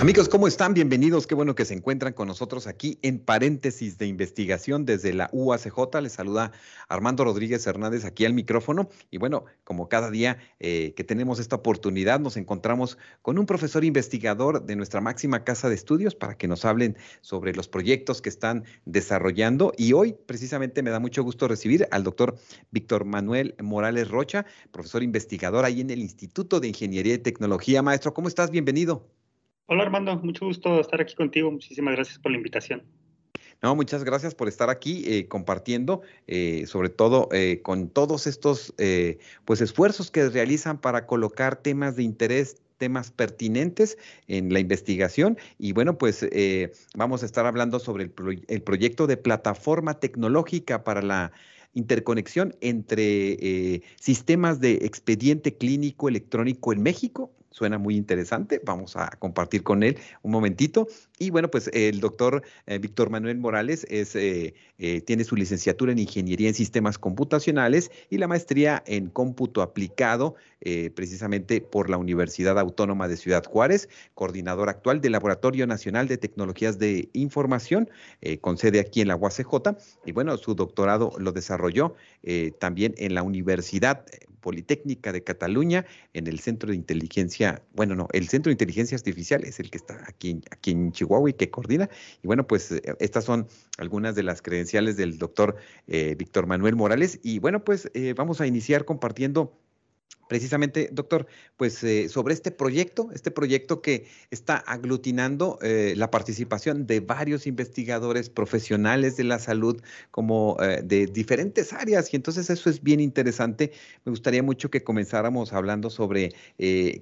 Amigos, ¿cómo están? Bienvenidos. Qué bueno que se encuentran con nosotros aquí en paréntesis de investigación desde la UACJ. Les saluda Armando Rodríguez Hernández aquí al micrófono. Y bueno, como cada día eh, que tenemos esta oportunidad, nos encontramos con un profesor investigador de nuestra máxima casa de estudios para que nos hablen sobre los proyectos que están desarrollando. Y hoy precisamente me da mucho gusto recibir al doctor Víctor Manuel Morales Rocha, profesor investigador ahí en el Instituto de Ingeniería y Tecnología. Maestro, ¿cómo estás? Bienvenido. Hola Armando, mucho gusto estar aquí contigo. Muchísimas gracias por la invitación. No, muchas gracias por estar aquí eh, compartiendo, eh, sobre todo eh, con todos estos pues esfuerzos que realizan para colocar temas de interés temas pertinentes en la investigación y bueno pues vamos a estar hablando sobre el, el, proyecto de plataforma tecnológica para la interconexión entre sistemas de expediente clínico electrónico en México suena muy interesante. Vamos a compartir con él un momentito. Y bueno, pues el doctor eh, Víctor Manuel Morales es, eh, eh, tiene su licenciatura en Ingeniería en Sistemas Computacionales y la maestría en Cómputo Aplicado, precisamente por la Universidad Autónoma de Ciudad Juárez, coordinador actual del Laboratorio Nacional de Tecnologías de Información, con sede aquí en la UACJ. Y bueno, su doctorado lo desarrolló también en la Universidad Politécnica de Cataluña, en el Centro de Inteligencia, bueno, no, el Centro de Inteligencia Artificial es el que está aquí, aquí en Chihuahua y que coordina. Y bueno, pues eh, estas son algunas de las credenciales del doctor eh, Víctor Manuel Morales. Y bueno, pues eh, vamos a iniciar compartiendo precisamente, doctor, pues eh, sobre este proyecto, este proyecto que está aglutinando eh, la participación de varios investigadores profesionales de la salud como eh, de diferentes áreas y entonces eso es bien interesante. Me gustaría mucho que comenzáramos hablando sobre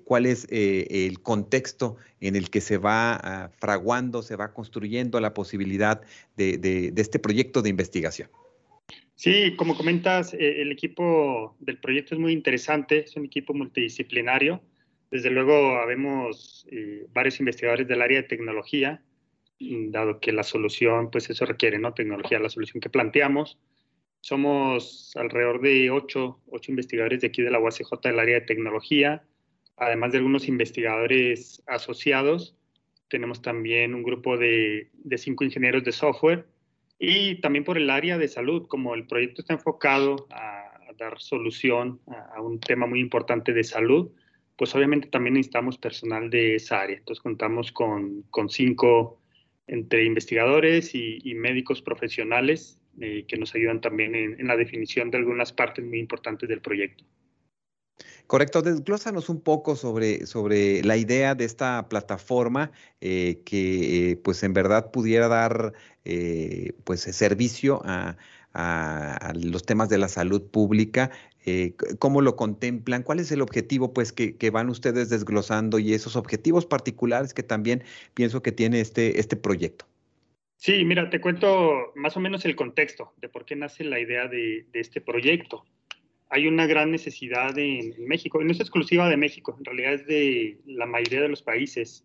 cuál es el contexto en el que se va ah, fraguando, se va construyendo la posibilidad de este proyecto de investigación. Sí, como comentas, eh, el equipo del proyecto es muy interesante, es un equipo multidisciplinario. Desde luego, habemos eh, varios investigadores del área de tecnología, dado que la solución, pues eso requiere, ¿no? Tecnología, la solución que planteamos. Somos alrededor de ocho, ocho investigadores de aquí de la UACJ del área de tecnología, además de algunos investigadores asociados. Tenemos también un grupo de cinco ingenieros de software y también por el área de salud, como el proyecto está enfocado a, dar solución a, un tema muy importante de salud, pues obviamente también necesitamos personal de esa área. Entonces contamos con, con cinco entre investigadores y, médicos profesionales eh, que nos ayudan también en, en la definición de algunas partes muy importantes del proyecto. Correcto, desglósanos un poco sobre, sobre la idea de esta plataforma eh, que eh, pues en verdad pudiera dar eh, pues servicio a, los temas de la salud pública. ¿Cómo lo contemplan? ¿Cuál es el objetivo pues que, van ustedes desglosando y esos objetivos particulares que también pienso que tiene este, este proyecto? Sí, mira, te cuento más o menos el contexto de por qué nace la idea de, de este proyecto hay una gran necesidad en, México, y no es exclusiva de México, en realidad es de la mayoría de los países.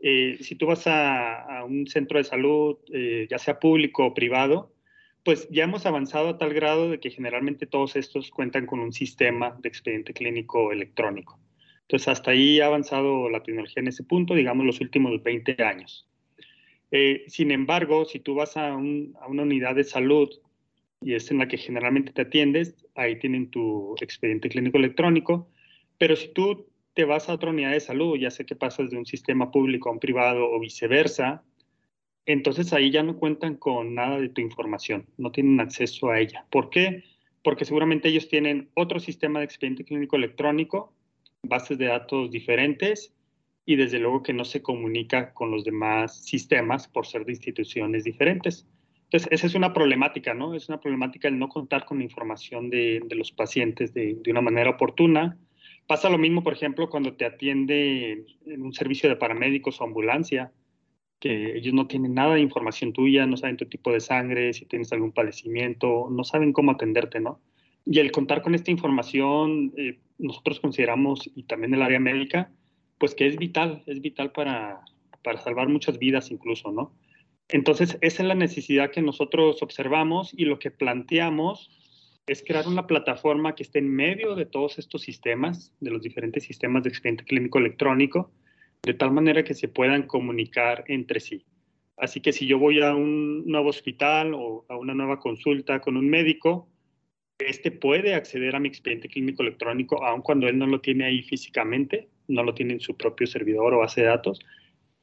Eh, si tú vas a, un centro de salud, eh, ya sea público o privado, pues ya hemos avanzado a tal grado de que generalmente todos estos cuentan con un sistema de expediente clínico electrónico. Entonces, hasta ahí ha avanzado la tecnología en ese punto, digamos, los últimos 20 años. Eh, sin embargo, si tú vas a, a, una unidad de salud y es en la que generalmente te atiendes, ahí tienen tu expediente clínico electrónico, pero si tú te vas a otra unidad de salud, ya sé que pasas de un sistema público a un privado o viceversa, entonces ahí ya no cuentan con nada de tu información, no tienen acceso a ella. ¿Por qué? Porque seguramente ellos tienen otro sistema de expediente clínico electrónico, bases de datos diferentes y desde luego que no se comunica con los demás sistemas por ser de instituciones diferentes. Entonces, esa es una problemática, ¿no? Es una problemática el no contar con información de, los pacientes de, una manera oportuna. Pasa lo mismo, por ejemplo, cuando te atiende en un servicio de paramédicos o ambulancia, que ellos no tienen nada de información tuya, no saben tu tipo de sangre, si tienes algún padecimiento, no saben cómo atenderte, ¿no? Y el contar con esta información, eh, nosotros consideramos, y también el área médica, pues que es vital, es vital para, para salvar muchas vidas incluso, ¿no? Entonces, esa es la necesidad que nosotros observamos y lo que planteamos es crear una plataforma que esté en medio de todos estos sistemas, de los diferentes sistemas de expediente clínico electrónico, de tal manera que se puedan comunicar entre sí. Así que si yo voy a un nuevo hospital o a una nueva consulta con un médico, este puede acceder a mi expediente clínico electrónico, aun cuando él no lo tiene ahí físicamente, no lo tiene en su propio servidor o base de datos,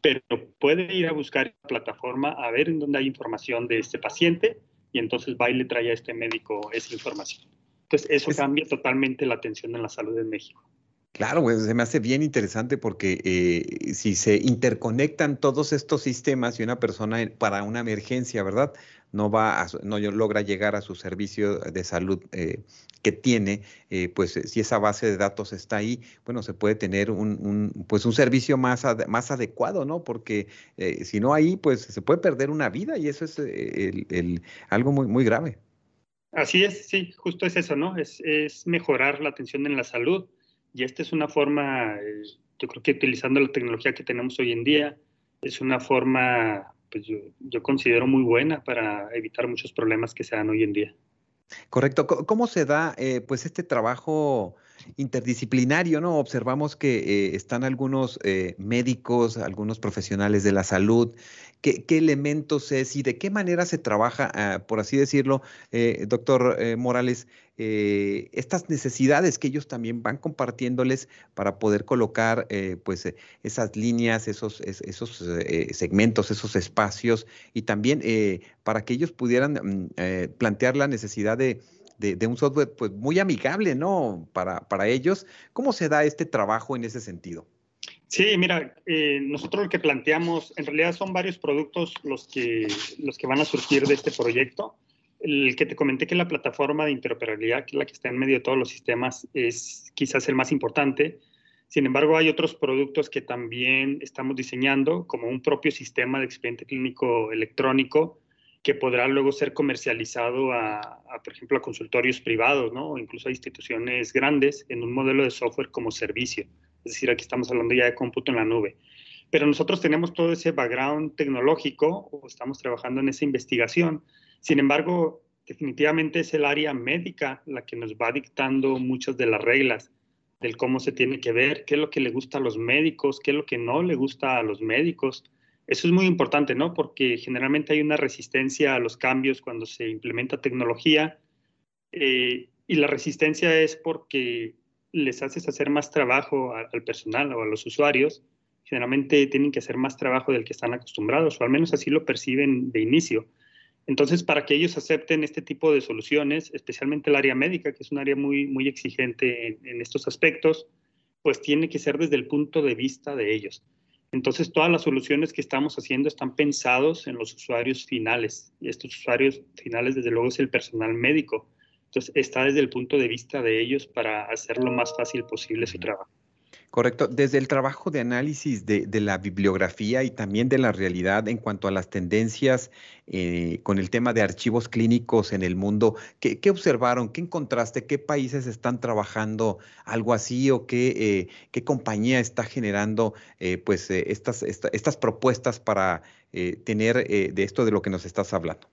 pero puede ir a buscar la plataforma a ver en dónde hay información de este paciente y entonces va y le trae a este médico esa información. Entonces, eso cambia totalmente la atención en la salud en México. Claro, pues se me hace bien interesante porque eh, si se interconectan todos estos sistemas y una persona para una emergencia, ¿verdad? No va a, no logra llegar a su servicio de salud eh, que tiene, eh, pues si esa base de datos está ahí, bueno, se puede tener un, pues un servicio más, más adecuado, ¿no? Porque si no ahí, pues se puede perder una vida y eso es el, algo muy, muy grave. Así es, sí, justo es eso, ¿no? Es mejorar la atención en la salud y esta es una forma, eh, yo creo que utilizando la tecnología que tenemos hoy en día, es una forma, pues yo, yo considero muy buena para evitar muchos problemas que se dan hoy en día. Correcto. ¿Cómo se da eh, pues este trabajo interdisciplinario, ¿no? Observamos que eh, están algunos eh, médicos, algunos profesionales de la salud. ¿Qué, elementos es y de qué manera se trabaja, ah, por así decirlo, doctor Morales, estas necesidades que ellos también van compartiéndoles para poder colocar pues esas líneas, esos, esos segmentos, esos espacios y también para que ellos pudieran mm, plantear la necesidad de, un software pues, muy amigable, ¿no? Para, para ellos. ¿Cómo se da este trabajo en ese sentido? Sí, mira, eh, nosotros lo que planteamos, en realidad son varios productos los que, los que van a surgir de este proyecto. El que te comenté que la plataforma de interoperabilidad, que es la que está en medio de todos los sistemas, es quizás el más importante. Sin embargo, hay otros productos que también estamos diseñando, como un propio sistema de expediente clínico electrónico, que podrá luego ser comercializado a, por ejemplo, a consultorios privados, ¿no? O incluso a instituciones grandes en un modelo de software como servicio. Es decir, aquí estamos hablando ya de cómputo en la nube. Pero nosotros tenemos todo ese background tecnológico o estamos trabajando en esa investigación. Sin embargo, definitivamente es el área médica la que nos va dictando muchas de las reglas del cómo se tiene que ver, qué es lo que le gusta a los médicos, qué es lo que no le gusta a los médicos eso es muy importante, ¿no? Porque generalmente hay una resistencia a los cambios cuando se implementa tecnología eh, y la resistencia es porque les haces hacer más trabajo al personal o a los usuarios. Generalmente tienen que hacer más trabajo del que están acostumbrados, o al menos así lo perciben de inicio. Entonces, para que ellos acepten este tipo de soluciones, especialmente el área médica, que es un área muy, muy exigente en, en estos aspectos, pues tiene que ser desde el punto de vista de ellos. Entonces, todas las soluciones que estamos haciendo están pensados en los usuarios finales. Y estos usuarios finales, desde luego, es el personal médico. Entonces, está desde el punto de vista de ellos para hacer lo más fácil posible su trabajo. Correcto. Desde el trabajo de análisis de, la bibliografía y también de la realidad en cuanto a las tendencias eh, con el tema de archivos clínicos en el mundo, ¿qué, observaron? ¿Qué encontraste? ¿Qué países están trabajando algo así o qué, eh, qué compañía está generando eh, pues, estas, estas propuestas para tener de esto de lo que nos estás hablando?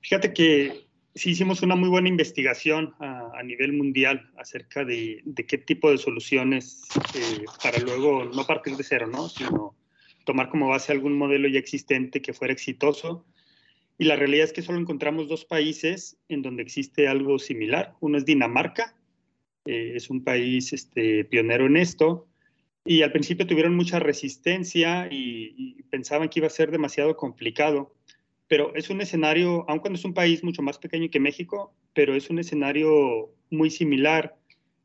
Fíjate que sí hicimos una muy buena investigación a, nivel mundial acerca de, qué tipo de soluciones eh, para luego no partir de cero, ¿no? sino tomar como base algún modelo ya existente que fuera exitoso. Y la realidad es que solo encontramos dos países en donde existe algo similar. Uno es Dinamarca, eh, es un país este, pionero en esto, y al principio tuvieron mucha resistencia y pensaban que iba a ser demasiado complicado pero es un escenario, aun cuando es un país mucho más pequeño que México, pero es un escenario muy similar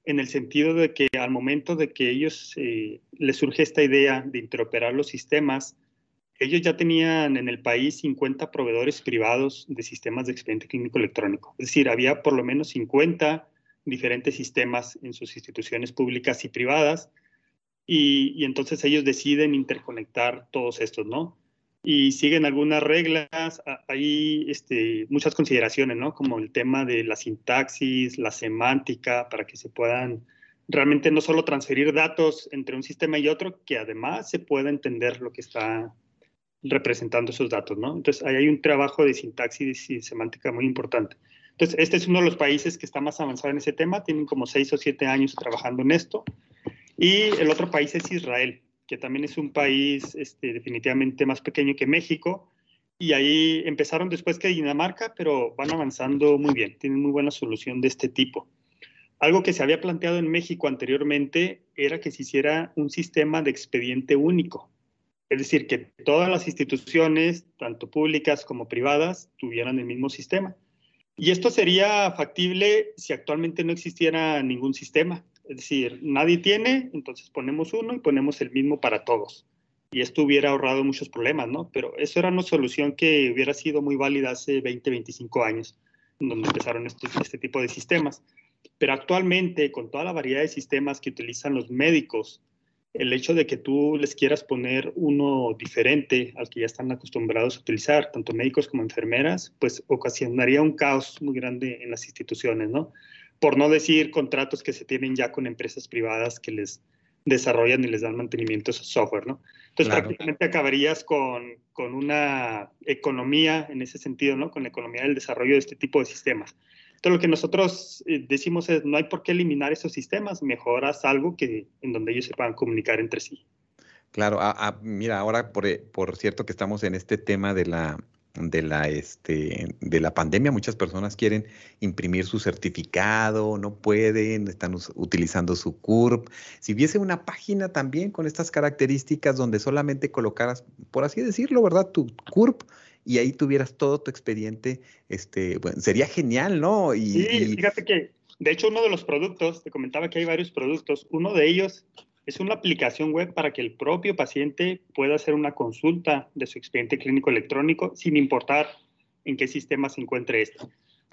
en el sentido de que al momento de que ellos eh, les surge esta idea de interoperar los sistemas, ellos ya tenían en el país 50 proveedores privados de sistemas de expediente clínico electrónico. Es decir, había por lo menos 50 diferentes sistemas en sus instituciones públicas y privadas, y, y entonces ellos deciden interconectar todos estos, ¿no? Y siguen algunas reglas. Hay este, muchas consideraciones, ¿no? Como el tema de la sintaxis, la semántica, para que se puedan realmente no solo transferir datos entre un sistema y otro, que además se pueda entender lo que está representando esos datos, ¿no? Entonces, ahí hay un trabajo de sintaxis y semántica muy importante. Entonces, este es uno de los países que está más avanzado en ese tema, tienen como seis o siete años trabajando en esto. Y el otro país es Israel, que también es un país este, definitivamente más pequeño que México. Y ahí empezaron después que Dinamarca, pero van avanzando muy bien, tienen muy buena solución de este tipo. Algo que se había planteado en México anteriormente era que se hiciera un sistema de expediente único. Es decir, que todas las instituciones, tanto públicas como privadas, tuvieran el mismo sistema. Y esto sería factible si actualmente no existiera ningún sistema. Es decir, nadie tiene, entonces ponemos uno y ponemos el mismo para todos. Y esto hubiera ahorrado muchos problemas, ¿no? Pero eso era una solución que hubiera sido muy válida hace 20, 25 años, donde empezaron este tipo de sistemas. Pero actualmente, con toda la variedad de sistemas que utilizan los médicos, el hecho de que tú les quieras poner uno diferente al que ya están acostumbrados a utilizar, tanto médicos como enfermeras, pues ocasionaría un caos muy grande en las instituciones, ¿no? Por no decir contratos que se tienen ya con empresas privadas que les desarrollan y les dan mantenimiento a su software, ¿no? Entonces prácticamente acabarías con, con una economía en ese sentido, ¿no? Con la economía del desarrollo de este tipo de sistemas. Entonces, lo que nosotros eh, decimos es, no hay por qué eliminar esos sistemas, mejoras algo que, en donde ellos se puedan comunicar entre sí. Claro, mira, ahora por, eh, por cierto que estamos en este tema de la, de la, este, de la pandemia, muchas personas quieren imprimir su certificado, no pueden, están utilizando su CURP. Si hubiese una página también con estas características donde solamente colocaras, por así decirlo, ¿verdad? Tu CURP y ahí tuvieras todo tu expediente, este, bueno, sería genial, ¿no? Y, sí, fíjate que, de hecho, uno de los productos, te comentaba que hay varios productos, uno de ellos es una aplicación web para que el propio paciente pueda hacer una consulta de su expediente clínico electrónico sin importar en qué sistema se encuentre este.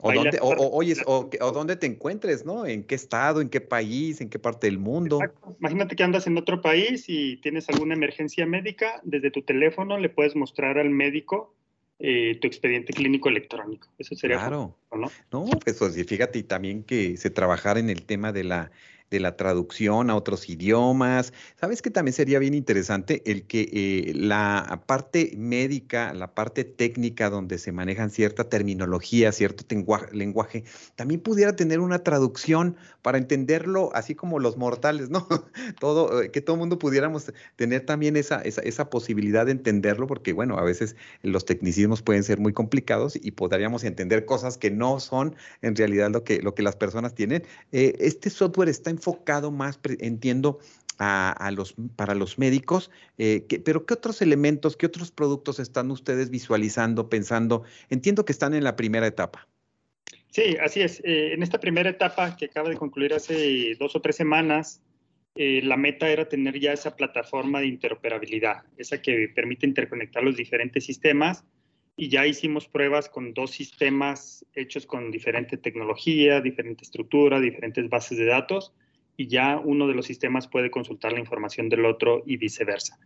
O dónde, o, o, dónde te encuentres, ¿no? ¿En qué estado, en qué país, en qué parte del mundo? Imagínate que andas en otro país y tienes alguna emergencia médica, desde tu teléfono le puedes mostrar al médico eh, tu expediente clínico electrónico. Eso sería. Claro. ¿no? No, pues, pues fíjate también que se trabajara en el tema de la de la traducción a otros idiomas. ¿Sabes que también sería bien interesante el que eh, la parte médica, la parte técnica donde se manejan cierta terminología, cierto lenguaje, también pudiera tener una traducción para entenderlo así como los mortales, ¿no? todo, eh, que todo mundo pudiéramos tener también esa, esa, esa posibilidad de entenderlo, porque bueno, a veces los tecnicismos pueden ser muy complicados y podríamos entender cosas que no son en realidad lo que, lo que las personas tienen. Eh, este software está en enfocado más, entiendo, a, los, para los médicos, eh, pero ¿qué otros elementos, qué otros productos están ustedes visualizando, pensando? Entiendo que están en la primera etapa. Sí, así es. Eh, en esta primera etapa que acaba de concluir hace dos o tres semanas, eh, la meta era tener ya esa plataforma de interoperabilidad, esa que permite interconectar los diferentes sistemas y ya hicimos pruebas con dos sistemas hechos con diferente tecnología, diferente estructura, diferentes bases de datos y ya uno de los sistemas puede consultar la información del otro y viceversa.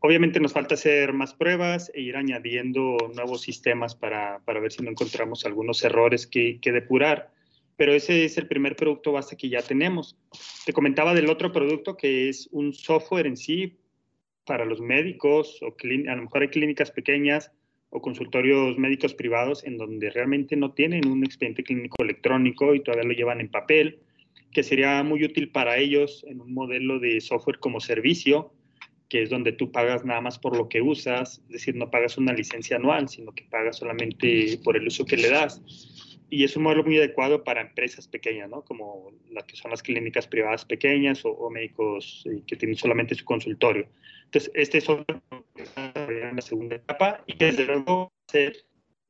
Obviamente nos falta hacer más pruebas e ir añadiendo nuevos sistemas para, para ver si no encontramos algunos errores que, que, depurar, pero ese es el primer producto base que ya tenemos. Te comentaba del otro producto que es un software en sí para los médicos o a lo mejor hay clínicas pequeñas o consultorios médicos privados en donde realmente no tienen un expediente clínico electrónico y todavía lo llevan en papel que sería muy útil para ellos en un modelo de software como servicio, que es donde tú pagas nada más por lo que usas, es decir, no pagas una licencia anual, sino que pagas solamente por el uso que le das. Y es un modelo muy adecuado para empresas pequeñas, ¿no? Como las que son las clínicas privadas pequeñas o, médicos eh, que tienen solamente su consultorio. Entonces, este es en la segunda etapa y que desde luego ser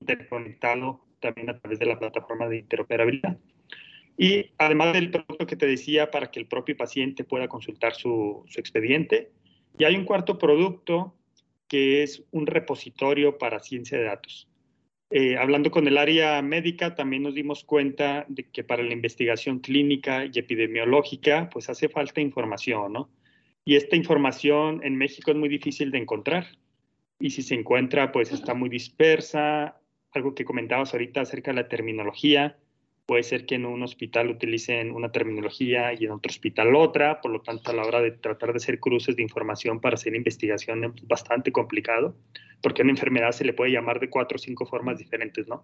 interconectado también a través de la plataforma de interoperabilidad. Y además del producto que te decía para que el propio paciente pueda consultar su, expediente. Y hay un cuarto producto que es un repositorio para ciencia de datos. Eh, hablando con el área médica, también nos dimos cuenta de que para la investigación clínica y epidemiológica, pues hace falta información, ¿no? Y esta información en México es muy difícil de encontrar. y si se encuentra, pues está muy dispersa. Algo que comentabas ahorita acerca de la terminología. Puede ser que en un hospital utilicen una terminología y en otro hospital otra, por lo tanto a la hora de tratar de hacer cruces de información para hacer investigación es bastante complicado, porque a una enfermedad se le puede llamar de cuatro o cinco formas diferentes, ¿no?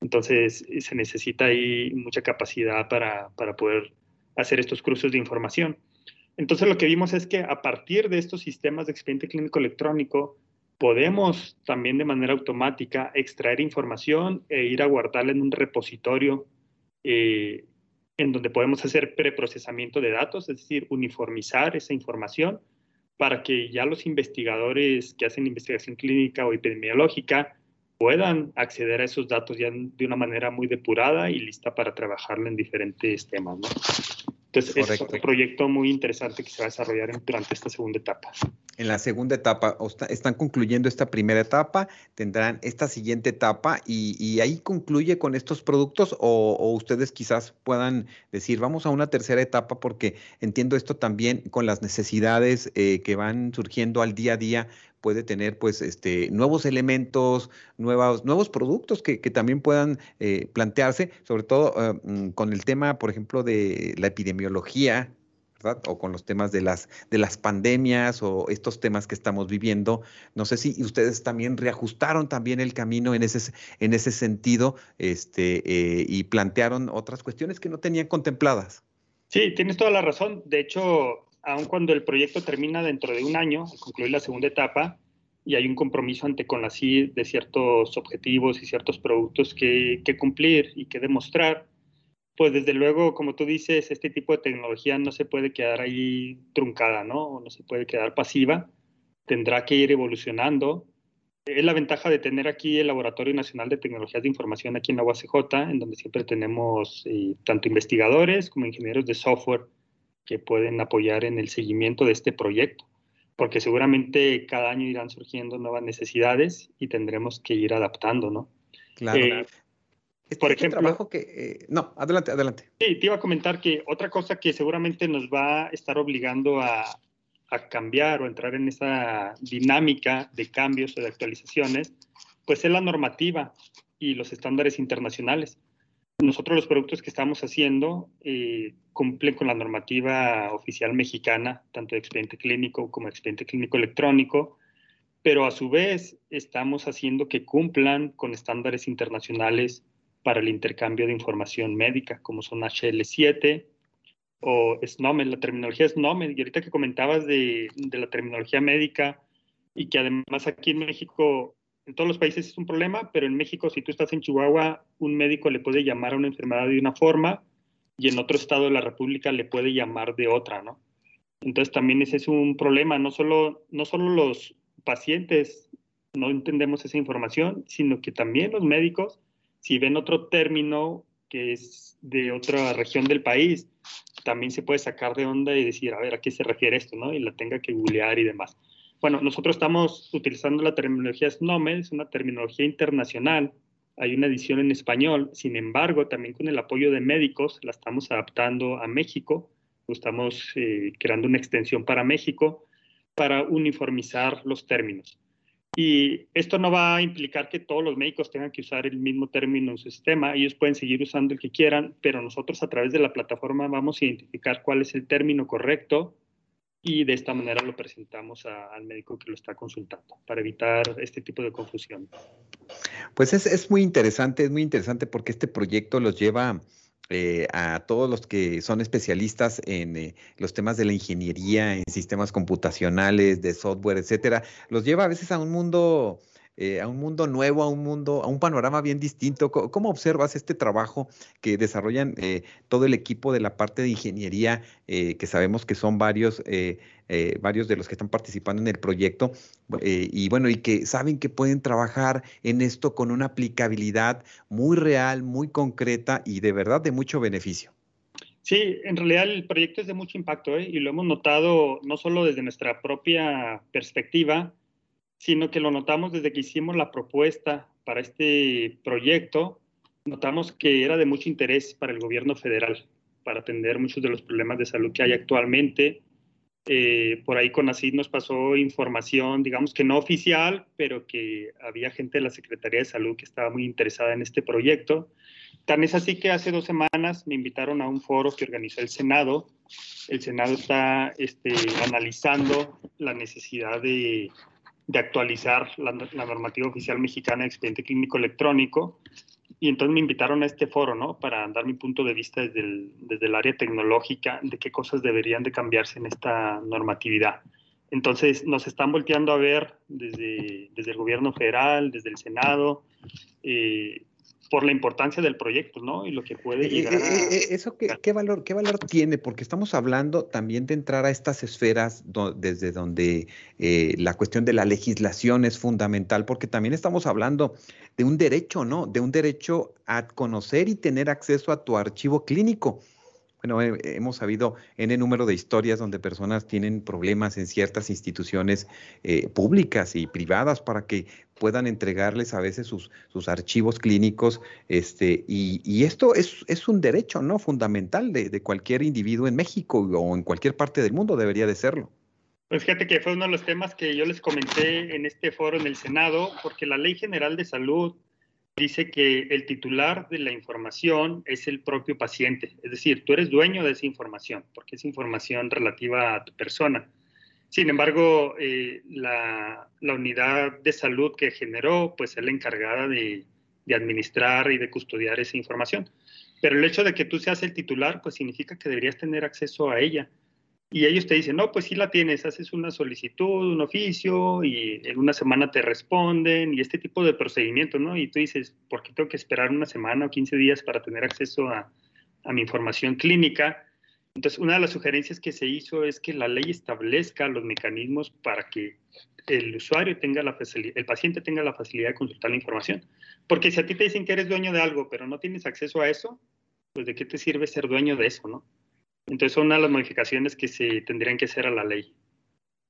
Entonces se necesita ahí mucha capacidad para, para poder hacer estos cruces de información. Entonces lo que vimos es que a partir de estos sistemas de expediente clínico electrónico, podemos también de manera automática extraer información e ir a guardarla en un repositorio eh, en donde podemos hacer preprocesamiento de datos, es decir, uniformizar esa información para que ya los investigadores que hacen investigación clínica o epidemiológica puedan acceder a esos datos ya de una manera muy depurada y lista para trabajarlo en diferentes temas. Entonces, es un proyecto muy interesante que se va a desarrollar durante esta segunda etapa. En la segunda etapa, están concluyendo esta primera etapa, tendrán esta siguiente etapa y, ahí concluye con estos productos o, ustedes quizás puedan decir, vamos a una tercera etapa porque entiendo esto también con las necesidades eh, que van surgiendo al día a día puede tener pues este, nuevos elementos, nuevos, nuevos productos que, también puedan eh, plantearse, sobre todo eh, mm, con el tema, por ejemplo, de la epidemiología, ¿verdad? O con los temas de las, de las pandemias o estos temas que estamos viviendo. No sé si ustedes también reajustaron también el camino en ese, en ese sentido este, eh, y plantearon otras cuestiones que no tenían contempladas. Sí, tienes toda la razón. De hecho, aun cuando el proyecto termina dentro de un año, al concluir la segunda etapa, y hay un compromiso ante CONACYT de ciertos objetivos y ciertos productos que, que, cumplir y que demostrar, pues desde luego, como tú dices, este tipo de tecnología no se puede quedar ahí truncada, ¿no? O no se puede quedar pasiva, tendrá que ir evolucionando. Es la ventaja de tener aquí el Laboratorio Nacional de Tecnologías de Información aquí en la UACJ, en donde siempre tenemos eh, tanto investigadores como ingenieros de software que pueden apoyar en el seguimiento de este proyecto, porque seguramente cada año irán surgiendo nuevas necesidades y tendremos que ir adaptando, ¿no? Claro. Eh, por este ejemplo, trabajo que eh, no, adelante, adelante. Sí, te iba a comentar que otra cosa que seguramente nos va a estar obligando a, a cambiar o entrar en esa dinámica de cambios o de actualizaciones, pues es la normativa y los estándares internacionales. Nosotros los productos que estamos haciendo eh, cumplen con la normativa oficial mexicana, tanto de expediente clínico como expediente clínico electrónico, pero a su vez estamos haciendo que cumplan con estándares internacionales para el intercambio de información médica, como son HL7 o SNOMED. La terminología SNOMED, y ahorita que comentabas de, de la terminología médica y que además aquí en México en todos los países es un problema, pero en México, si tú estás en Chihuahua, un médico le puede llamar a una enfermedad de una forma y en otro estado de la República le puede llamar de otra, ¿no? Entonces también ese es un problema, no solo, no solo los pacientes no entendemos esa información, sino que también los médicos, si ven otro término que es de otra región del país, también se puede sacar de onda y decir, a ver, ¿a qué se refiere esto? ¿no? Y la tenga que googlear y demás. Bueno, nosotros estamos utilizando la terminología SNOMED, es una terminología internacional. Hay una edición en español, sin embargo, también con el apoyo de médicos la estamos adaptando a México. Estamos eh, creando una extensión para México para uniformizar los términos. Y esto no va a implicar que todos los médicos tengan que usar el mismo término en su sistema. Ellos pueden seguir usando el que quieran, pero nosotros a través de la plataforma vamos a identificar cuál es el término correcto y de esta manera lo presentamos al médico que lo está consultando para evitar este tipo de confusión. Pues es, es muy interesante, es muy interesante porque este proyecto los lleva eh, a todos los que son especialistas en eh, los temas de la ingeniería, en sistemas computacionales, de software, etcétera, los lleva a veces a un mundo eh, a un mundo nuevo, a un mundo, a un panorama bien distinto. ¿Cómo, observas este trabajo que desarrollan eh, todo el equipo de la parte de ingeniería, eh, que sabemos que son varios, varios de los que están participando en el proyecto, y bueno, y que saben que pueden trabajar en esto con una aplicabilidad muy real, muy concreta y de verdad de mucho beneficio? Sí, en realidad el proyecto es de mucho impacto y lo hemos notado no solo desde nuestra propia perspectiva, sino que lo notamos desde que hicimos la propuesta para este proyecto, notamos que era de mucho interés para el gobierno federal, para atender muchos de los problemas de salud que hay actualmente Eh, por ahí CONACYT nos pasó información, digamos que no oficial, pero que había gente de la Secretaría de Salud que estaba muy interesada en este proyecto. Tan es así que hace dos semanas me invitaron a un foro que organizó el Senado. El Senado está este, analizando la necesidad de, de actualizar la, normativa oficial mexicana de expediente clínico electrónico. Y entonces me invitaron a este foro, ¿no? Para dar mi punto de vista desde el, desde el área tecnológica de qué cosas deberían de cambiarse en esta normatividad. Entonces nos están volteando a ver desde, desde el gobierno federal, desde el Senado, eh, por la importancia del proyecto, ¿no? Y lo que puede eh, llegar a... Eh, ¿Eso qué, qué, valor, qué valor tiene? Porque estamos hablando también de entrar a estas esferas desde donde eh, la cuestión de la legislación es fundamental, porque también estamos hablando de un derecho, ¿no? De un derecho a conocer y tener acceso a tu archivo clínico. Bueno, hemos sabido en el número de historias donde personas tienen problemas en ciertas instituciones eh, públicas y privadas para que puedan entregarles a veces sus, sus archivos clínicos. Este, y, y esto es, es, un derecho ¿no? fundamental de, de, cualquier individuo en México o en cualquier parte del mundo, debería de serlo. Pues fíjate que fue uno de los temas que yo les comenté en este foro en el Senado, porque la Ley General de Salud dice que el titular de la información es el propio paciente, es decir, tú eres dueño de esa información, porque es información relativa a tu persona. Sin embargo, eh, la, unidad de salud que generó, pues es la encargada de, de, administrar y de custodiar esa información. Pero el hecho de que tú seas el titular, pues significa que deberías tener acceso a ella y ellos te dicen, no, pues sí la tienes, haces una solicitud, un oficio y en una semana te responden y este tipo de procedimientos, ¿no? Y tú dices, ¿por qué tengo que esperar una semana o 15 días para tener acceso a, a mi información clínica? Entonces, una de las sugerencias que se hizo es que la ley establezca los mecanismos para que el usuario tenga la facilidad, el paciente tenga la facilidad de consultar la información. Porque si a ti te dicen que eres dueño de algo, pero no tienes acceso a eso, pues de qué te sirve ser dueño de eso, ¿no? Entonces son una de las modificaciones que se tendrían que hacer a la ley.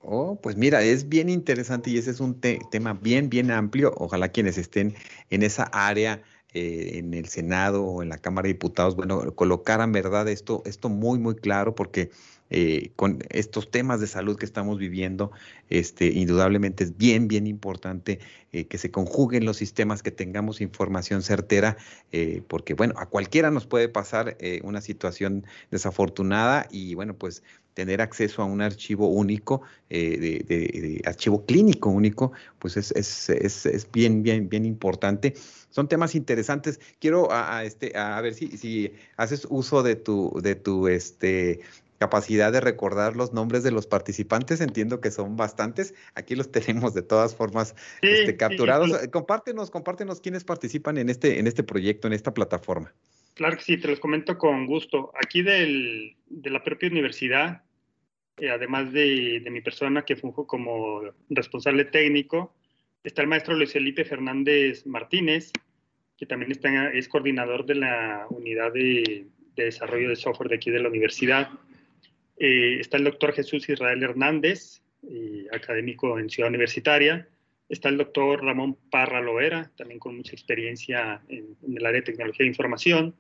Oh, pues mira, es bien interesante y ese es un te tema bien, bien amplio. Ojalá quienes estén en esa área, eh, en el Senado o en la Cámara de Diputados, bueno, colocaran, ¿verdad? Esto, esto muy, muy claro porque eh, con estos temas de salud que estamos viviendo, este, indudablemente es bien, bien importante eh, que se conjuguen los sistemas, que tengamos información certera, eh, porque bueno, a cualquiera nos puede pasar una situación desafortunada y bueno, pues tener acceso a un archivo único, de, de, de, archivo clínico único, pues es, es, es, es, bien, bien, bien importante. Son temas interesantes. Quiero a, a este, a ver si, si haces uso de tu, de tu este, capacidad de recordar los nombres de los participantes, entiendo que son bastantes. Aquí los tenemos de todas formas sí, este, capturados. Sí, sí. Compártenos, compártenos quiénes participan en este, en este proyecto, en esta plataforma. Claro que sí, te los comento con gusto. Aquí del, de la propia universidad, eh, además de, de, mi persona que funjo como responsable técnico, está el maestro Luis Felipe Fernández Martínez, que también está, es coordinador de la unidad de, de desarrollo de software de aquí de la universidad. Eh, está el doctor Jesús Israel Hernández, eh, académico en Ciudad Universitaria. Está el doctor Ramón Parra Loera, también con mucha experiencia en, el área de tecnología de información.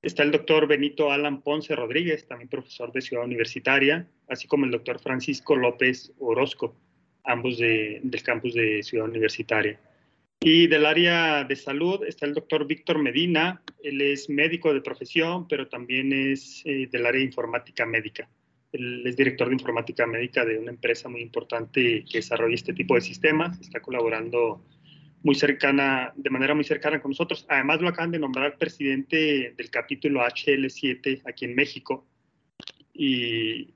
Está el doctor Benito Alan Ponce Rodríguez, también profesor de Ciudad Universitaria, así como el doctor Francisco López Orozco, ambos de, del campus de Ciudad Universitaria. Y del área de salud está el doctor Víctor Medina, él es médico de profesión, pero también es eh, del área de informática médica. Él es director de informática médica de una empresa muy importante que desarrolla este tipo de sistemas. Está colaborando muy cercana, de manera muy cercana con nosotros. Además, lo acaban de nombrar presidente del capítulo HL7 aquí en México. Y,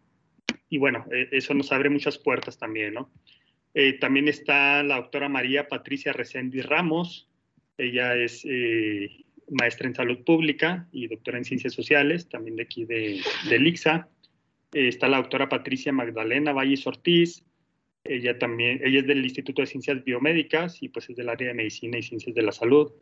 y bueno, e, eso nos abre muchas puertas también, ¿no? Eh, también está la doctora María Patricia Resendi Ramos. Ella es eh, maestra en salud pública y doctora en ciencias sociales, también de aquí de, de. Está la doctora Patricia Magdalena Valles Ortiz, ella también, ella es del Instituto de Ciencias Biomédicas y pues es del área de Medicina y Ciencias de la Salud.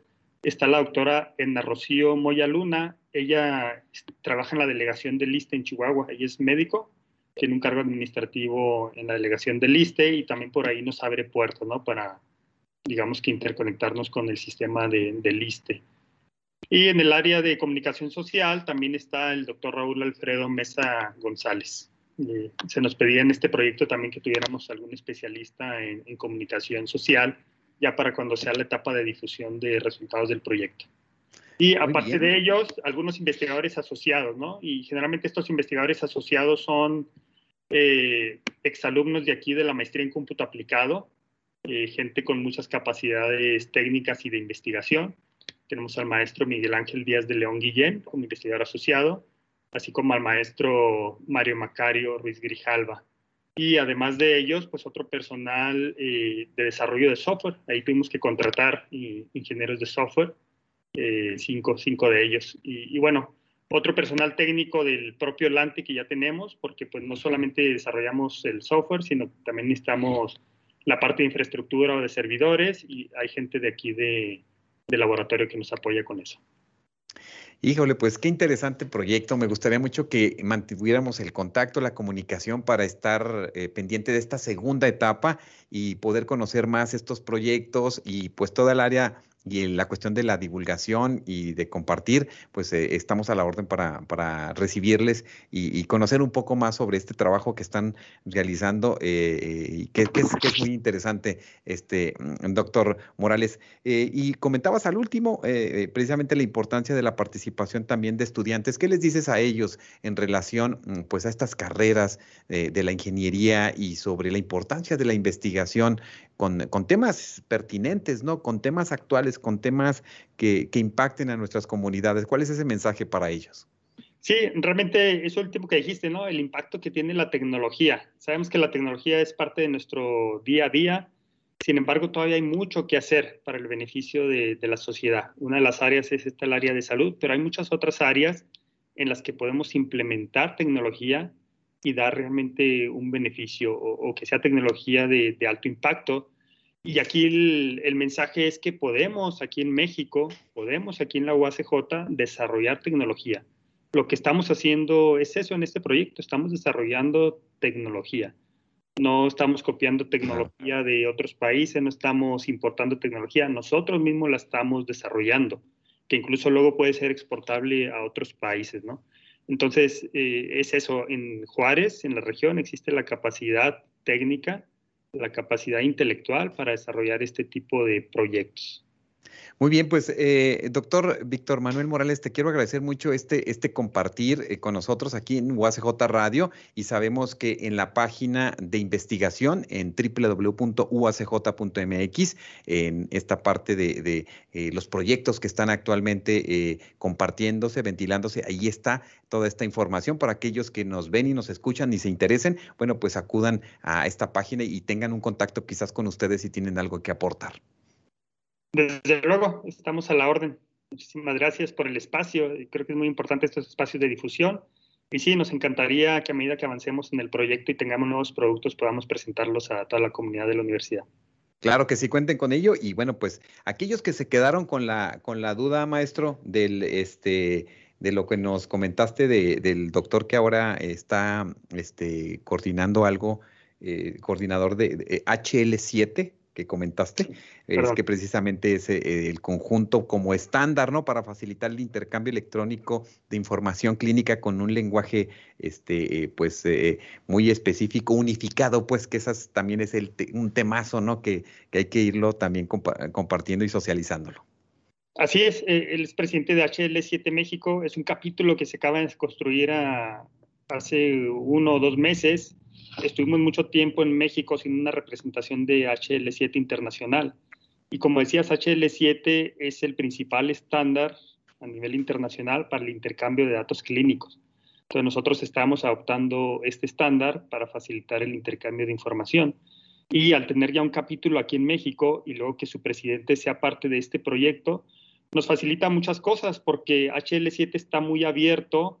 Está la doctora Enna Rocío Moya Luna, ella trabaja en la delegación del ISTE en Chihuahua, ella es médico, tiene un cargo administrativo en la delegación del ISTE y también por ahí nos abre puertas, ¿no? Para, digamos que interconectarnos con el sistema de, del ISTE. Y en el área de comunicación social también está el doctor Raúl Alfredo Mesa González. Eh, se nos pedía en este proyecto también que tuviéramos algún especialista en, comunicación social, ya para cuando sea la etapa de difusión de resultados del proyecto. Y aparte de ellos, algunos investigadores asociados, ¿no? Y generalmente estos investigadores asociados son eh, exalumnos de aquí de la maestría en cómputo aplicado, eh, gente con muchas capacidades técnicas y de investigación. Tenemos al maestro Miguel Ángel Díaz de León Guillén como investigador asociado, así como al maestro Mario Macario Ruiz Grijalva. Y además de ellos, pues otro personal eh, de desarrollo de software. Ahí tuvimos que contratar ingenieros de software, eh, cinco, cinco, de ellos. Y, y, bueno, otro personal técnico del propio Lante que ya tenemos, porque pues no solamente desarrollamos el software, sino también necesitamos la parte de infraestructura o de servidores y hay gente de aquí de, de laboratorio que nos apoya con eso. Híjole, pues qué interesante proyecto. Me gustaría mucho que mantuviéramos el contacto, la comunicación para estar eh, pendiente de esta segunda etapa y poder conocer más estos proyectos y pues toda el área y la cuestión de la divulgación y de compartir, pues eh, estamos a la orden para, para recibirles y, conocer un poco más sobre este trabajo que están realizando eh, eh, y que, es, muy interesante, este mm, doctor Morales. y comentabas al último precisamente la importancia de la participación también de estudiantes. ¿Qué les dices a ellos en relación mm, pues a estas carreras de la ingeniería y sobre la importancia de la investigación con, con temas pertinentes, ¿no? Con temas actuales con temas que, impacten a nuestras comunidades. ¿Cuál es ese mensaje para ellos? Sí, realmente eso último que dijiste, ¿no? El impacto que tiene la tecnología. Sabemos que la tecnología es parte de nuestro día a día, sin embargo, todavía hay mucho que hacer para el beneficio de, la sociedad. Una de las áreas es esta, el área de salud, pero hay muchas otras áreas en las que podemos implementar tecnología y dar realmente un beneficio o, que sea tecnología de, de alto impacto y aquí el, mensaje es que podemos aquí en México, podemos aquí en la UACJ desarrollar tecnología. Lo que estamos haciendo es eso en este proyecto, estamos desarrollando tecnología. No estamos copiando tecnología de otros países, no estamos importando tecnología, nosotros mismos la estamos desarrollando, que incluso luego puede ser exportable a otros países, ¿no? Entonces, eh, es eso, en Juárez, en la región, existe la capacidad técnica la capacidad intelectual para desarrollar este tipo de proyectos. Muy bien, pues eh, doctor Víctor Manuel Morales, te quiero agradecer mucho este, este compartir eh, con nosotros aquí en UACJ Radio y sabemos que en la página de investigación en www.uacj.mx, en esta parte de, eh, los proyectos que están actualmente compartiéndose, ventilándose, ahí está toda esta información para aquellos que nos ven y nos escuchan y se interesen, bueno, pues acudan a esta página y tengan un contacto quizás con ustedes si tienen algo que aportar. Desde luego, estamos a la orden. Muchísimas gracias por el espacio. Creo que es muy importante estos espacios de difusión. Y sí, nos encantaría que a medida que avancemos en el proyecto y tengamos nuevos productos, podamos presentarlos a toda la comunidad de la universidad. Claro que sí, cuenten con ello. Y bueno, pues aquellos que se quedaron con la, con la duda, maestro, del este de lo que nos comentaste del doctor que ahora está este, coordinando algo, eh, coordinador de HL7, que comentaste, es que precisamente es eh, el conjunto como estándar, ¿no? Para facilitar el intercambio electrónico de información clínica con un lenguaje, este, eh, pues, eh, muy específico, unificado, pues, que esas también es el un temazo, ¿no? Que, hay que irlo también compartiendo y socializándolo. Así es, el expresidente de HL7 México es un capítulo que se acaba de construir hace uno o dos meses estuvimos mucho tiempo en México sin una representación de HL7 internacional. Y como decías, HL7 es el principal estándar a nivel internacional para el intercambio de datos clínicos. Entonces nosotros estamos adoptando este estándar para facilitar el intercambio de información. Y al tener ya un capítulo aquí en México y luego que su presidente sea parte de este proyecto, nos facilita muchas cosas porque HL7 está muy abierto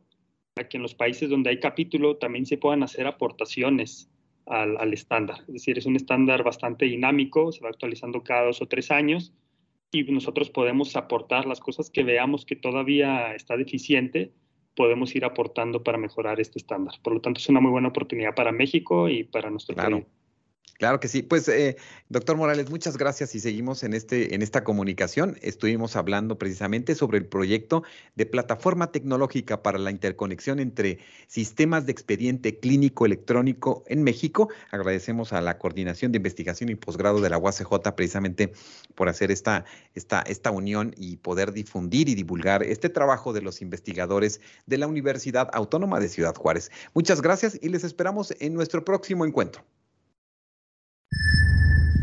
para que en los países donde hay capítulo también se puedan hacer aportaciones al, estándar. Es decir, es un estándar bastante dinámico, se va actualizando cada dos o tres años y nosotros podemos aportar las cosas que veamos que todavía está deficiente, podemos ir aportando para mejorar este estándar. Por lo tanto, es una muy buena oportunidad para México y para nuestro claro. Claro que sí. Pues, eh, doctor Morales, muchas gracias y seguimos en, este, en esta comunicación. Estuvimos hablando precisamente sobre el proyecto de plataforma tecnológica para la interconexión entre sistemas de expediente clínico electrónico en México. Agradecemos a la Coordinación de Investigación y Posgrado de la UACJ precisamente por hacer esta, esta, esta unión y poder difundir y divulgar este trabajo de los investigadores de la Universidad Autónoma de Ciudad Juárez. Muchas gracias y les esperamos en nuestro próximo encuentro.